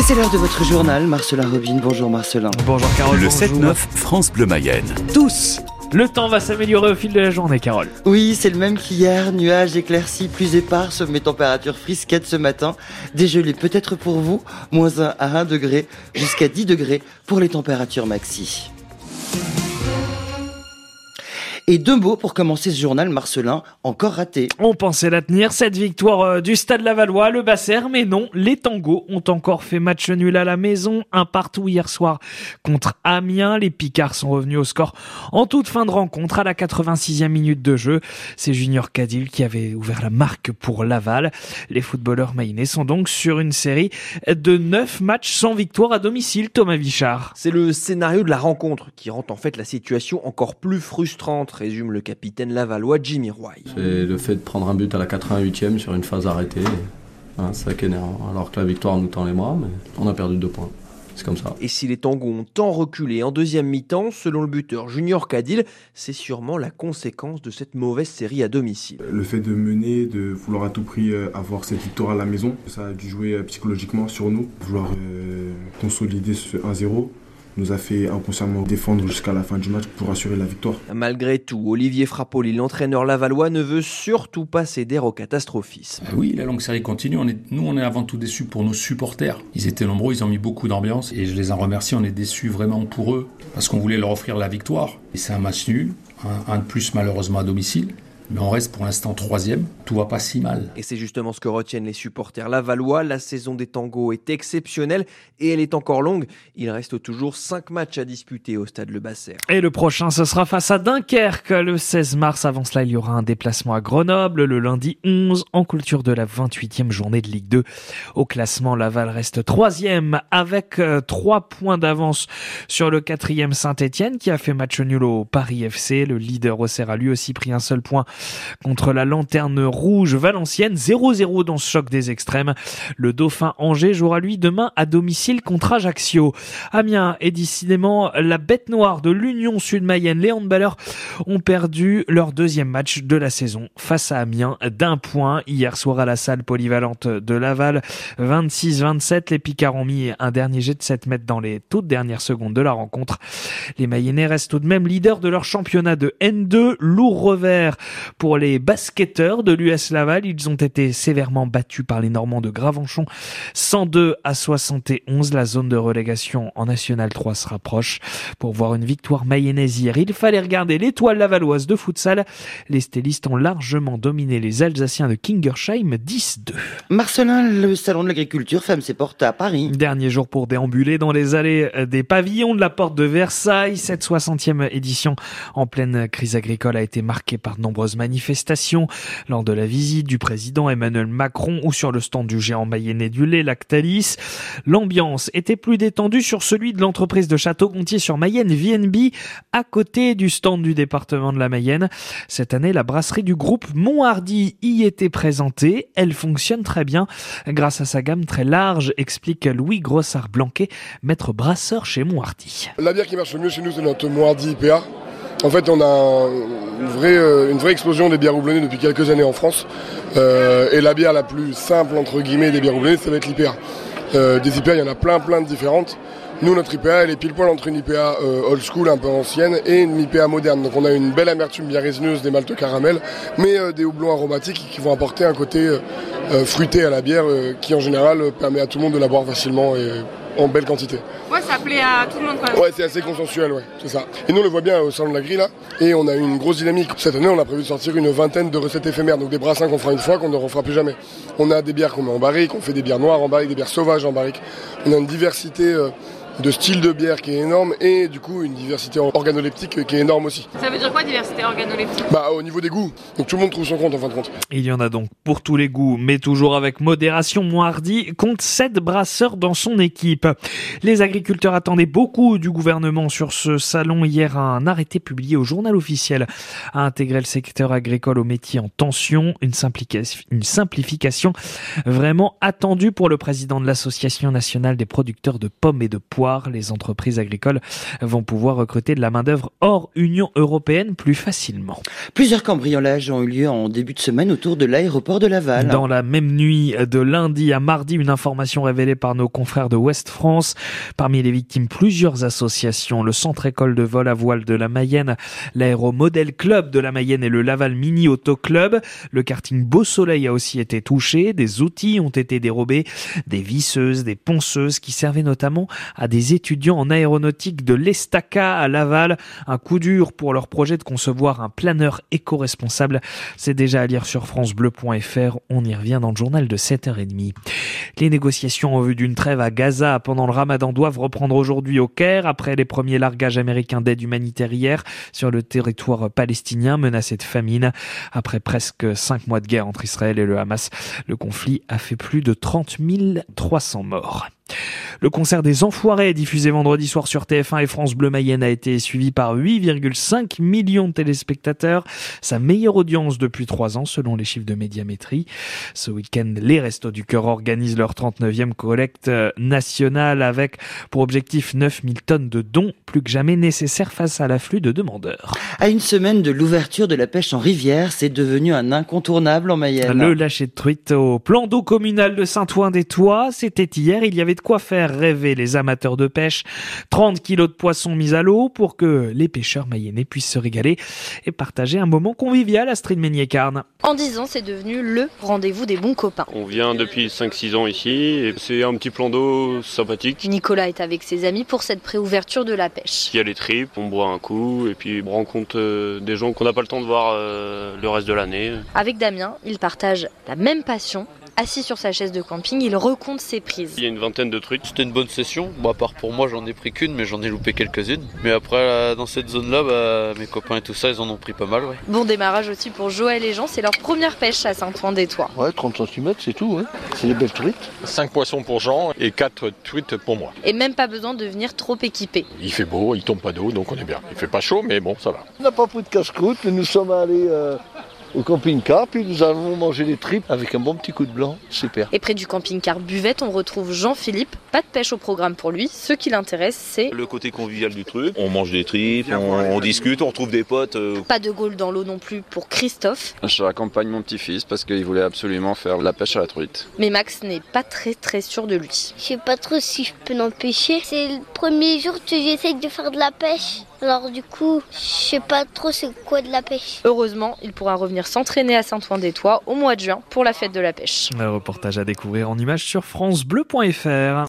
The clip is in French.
Et c'est l'heure de votre journal, Marcelin Robin. Bonjour Marcelin. Bonjour Carole. Le bonjour. 7-9 France Bleu Mayenne. Tous le temps va s'améliorer au fil de la journée, Carole. Oui, c'est le même qu'hier. Nuages éclaircis, plus épars, sauf mes températures frisquettes ce matin. Dégelé peut-être pour vous, moins 1 à 1 degré, jusqu'à 10 degrés pour les températures maxi. Et deux mots pour commencer ce journal, Marcelin, encore raté. On pensait la tenir, cette victoire euh, du Stade Lavallois, le Basser, mais non, les tangos ont encore fait match nul à la maison, un partout hier soir contre Amiens. Les Picards sont revenus au score en toute fin de rencontre à la 86e minute de jeu. C'est Junior Cadil qui avait ouvert la marque pour Laval. Les footballeurs mayennais sont donc sur une série de 9 matchs sans victoire à domicile, Thomas Vichard. C'est le scénario de la rencontre qui rend en fait la situation encore plus frustrante résume le capitaine lavallois Jimmy Roy. C'est le fait de prendre un but à la 88e sur une phase arrêtée. Hein, c'est ça qui est énervant. Alors que la victoire nous tend les bras, mais on a perdu deux points. C'est comme ça. Et si les tangos ont tant reculé en deuxième mi-temps, selon le buteur Junior Cadil, c'est sûrement la conséquence de cette mauvaise série à domicile. Le fait de mener, de vouloir à tout prix euh, avoir cette victoire à la maison, ça a dû jouer euh, psychologiquement sur nous, vouloir euh, consolider ce 1-0 nous a fait inconsciemment défendre jusqu'à la fin du match pour assurer la victoire. Malgré tout, Olivier Frappoli, l'entraîneur lavallois, ne veut surtout pas céder au catastrophisme. Oui, la longue série continue. On est, nous, on est avant tout déçus pour nos supporters. Ils étaient nombreux, ils ont mis beaucoup d'ambiance et je les en remercie. On est déçus vraiment pour eux parce qu'on voulait leur offrir la victoire. Et c'est un match nul, un, un de plus malheureusement à domicile mais on reste pour l'instant troisième. Tout va pas si mal. Et c'est justement ce que retiennent les supporters lavallois. La saison des tangos est exceptionnelle et elle est encore longue. Il reste toujours 5 matchs à disputer au stade Le Basser. Et le prochain, ce sera face à Dunkerque le 16 mars. Avant cela, il y aura un déplacement à Grenoble le lundi 11 en culture de la 28e journée de Ligue 2. Au classement, Laval reste troisième avec 3 euh, points d'avance sur le quatrième Saint-Etienne qui a fait match nul au Paris FC. Le leader Auxerre a lui aussi pris un seul point contre la lanterne rouge valencienne. 0-0 dans ce choc des extrêmes. Le Dauphin Angers jouera lui demain à domicile contre Ajaccio. Amiens est décidément la bête noire de l'Union Sud-Mayenne. Les handballeurs ont perdu leur deuxième match de la saison face à Amiens d'un point hier soir à la salle polyvalente de Laval. 26-27, les Picards ont mis un dernier jet de 7 mètres dans les toutes dernières secondes de la rencontre. Les Mayennais restent tout de même leaders de leur championnat de N2. Lourd revers pour les basketteurs de l'US Laval, ils ont été sévèrement battus par les Normands de Gravenchon 102 à 71. La zone de relégation en National 3 se rapproche. Pour voir une victoire mayonnaise hier, il fallait regarder l'étoile lavalloise de futsal. Les stylistes ont largement dominé les Alsaciens de Kingersheim 10-2. Marcelin, le salon de l'agriculture ferme ses portes à Paris. Dernier jour pour déambuler dans les allées des pavillons de la porte de Versailles. Cette 60e édition en pleine crise agricole a été marquée par de nombreuses manifestations lors de la visite du président Emmanuel Macron ou sur le stand du géant mayennais du lait Lactalis. L'ambiance était plus détendue sur celui de l'entreprise de Château-Gontier sur Mayenne VNB à côté du stand du département de la Mayenne. Cette année, la brasserie du groupe Monthardy y était présentée. Elle fonctionne très bien grâce à sa gamme très large, explique Louis Grossard-Blanquet, maître brasseur chez Monthardy. La bière qui marche le mieux chez nous, c'est notre Monthardy IPA. En fait, on a une vraie, euh, une vraie explosion des bières houblonnées depuis quelques années en France. Euh, et la bière la plus simple, entre guillemets, des bières houblonnées, ça va être l'IPA. Euh, des IPA, il y en a plein, plein de différentes. Nous, notre IPA, elle est pile poil entre une IPA euh, old school, un peu ancienne, et une IPA moderne. Donc on a une belle amertume bien résineuse des maltes caramel, mais des houblons aromatiques qui vont apporter un côté fruité à la bière qui, en général, permet à tout le monde de la boire facilement en belle quantité. Ouais, ça plaît à tout le monde quand même. Ouais, c'est assez consensuel, ouais, c'est ça. Et nous, on le voit bien au salon de la grille, là, et on a eu une grosse dynamique. Cette année, on a prévu de sortir une vingtaine de recettes éphémères, donc des brassins qu'on fera une fois, qu'on ne refera plus jamais. On a des bières qu'on met en barrique, on fait des bières noires en barrique, des bières sauvages en barrique. On a une diversité de style de bière qui est énorme et du coup une diversité organoleptique qui est énorme aussi. Ça veut dire quoi diversité organoleptique? Bah au niveau des goûts. Donc tout le monde trouve son compte en fin de compte. Il y en a donc pour tous les goûts, mais toujours avec modération. Moirdi compte 7 brasseurs dans son équipe. Les agriculteurs attendaient beaucoup du gouvernement sur ce salon. Hier, un arrêté publié au journal officiel a intégré le secteur agricole au métier en tension. Une, une simplification vraiment attendue pour le président de l'Association nationale des producteurs de pommes et de pois les entreprises agricoles vont pouvoir recruter de la main-d'œuvre hors Union européenne plus facilement. Plusieurs cambriolages ont eu lieu en début de semaine autour de l'aéroport de Laval. Dans la même nuit de lundi à mardi, une information révélée par nos confrères de Ouest France. Parmi les victimes, plusieurs associations, le Centre École de vol à voile de la Mayenne, l'Aéromodel Club de la Mayenne et le Laval Mini Auto Club. Le karting Beau Soleil a aussi été touché. Des outils ont été dérobés, des visseuses, des ponceuses qui servaient notamment à des étudiants en aéronautique de l'Estaca à Laval. Un coup dur pour leur projet de concevoir un planeur éco-responsable. C'est déjà à lire sur francebleu.fr. On y revient dans le journal de 7h30. Les négociations en vue d'une trêve à Gaza pendant le ramadan doivent reprendre aujourd'hui au Caire après les premiers largages américains d'aide humanitaire hier sur le territoire palestinien menacé de famine. Après presque cinq mois de guerre entre Israël et le Hamas, le conflit a fait plus de 30 300 morts. Le concert des Enfoirés, diffusé vendredi soir sur TF1 et France Bleu Mayenne, a été suivi par 8,5 millions de téléspectateurs, sa meilleure audience depuis trois ans selon les chiffres de médiamétrie. Ce week-end, les Restos du Cœur organisent leur 39e collecte nationale avec pour objectif 9000 tonnes de dons, plus que jamais nécessaires face à l'afflux de demandeurs. À une semaine de l'ouverture de la pêche en rivière, c'est devenu un incontournable en Mayenne. Le lâcher de truite au plan d'eau communal de Saint-Ouen-des-Toits, c'était hier, il y avait de quoi faire rêver les amateurs de pêche. 30 kilos de poissons mis à l'eau pour que les pêcheurs mayennais puissent se régaler et partager un moment convivial à Street Ménier-Carne. En 10 ans, c'est devenu le rendez-vous des bons copains. On vient depuis 5-6 ans ici et c'est un petit plan d'eau sympathique. Nicolas est avec ses amis pour cette préouverture de la pêche. Il y a les tripes, on boit un coup et puis on rencontre euh, des gens qu'on n'a pas le temps de voir euh, le reste de l'année. Avec Damien, il partage la même passion, Assis sur sa chaise de camping, il recompte ses prises. Il y a une vingtaine de trucs. C'était une bonne session. Bon, à part pour moi, j'en ai pris qu'une, mais j'en ai loupé quelques-unes. Mais après, dans cette zone-là, bah, mes copains et tout ça, ils en ont pris pas mal. Ouais. Bon démarrage aussi pour Joël et Jean. C'est leur première pêche à Saint-Ouen-des-Toits. Ouais, 30 cm, c'est tout. Ouais. C'est des belles truites. 5 poissons pour Jean et 4 truites pour moi. Et même pas besoin de venir trop équipé. Il fait beau, il tombe pas d'eau, donc on est bien. Il fait pas chaud, mais bon, ça va. On n'a pas pris de casse-croûte, mais nous sommes allés. Euh au camping-car, puis nous avons mangé des tripes avec un bon petit coup de blanc, super. Et près du camping-car Buvette, on retrouve Jean-Philippe. Pas de pêche au programme pour lui. Ce qui l'intéresse, c'est le côté convivial du truc. On mange des tripes, on, discute, on retrouve des potes. Euh. Pas de Gaulle dans l'eau non plus pour Christophe. Je raccompagne mon petit-fils parce qu'il voulait absolument faire la pêche à la truite. Mais Max n'est pas très très sûr de lui. Je sais pas trop si je peux l'empêcher. C'est le premier jour que j'essaye de faire de la pêche. Alors du coup, je sais pas trop c'est quoi de la pêche. Heureusement, il pourra revenir s'entraîner à Saint-Ouen-des-Toits au mois de juin pour la fête de la pêche. Un reportage à découvrir en images sur francebleu.fr.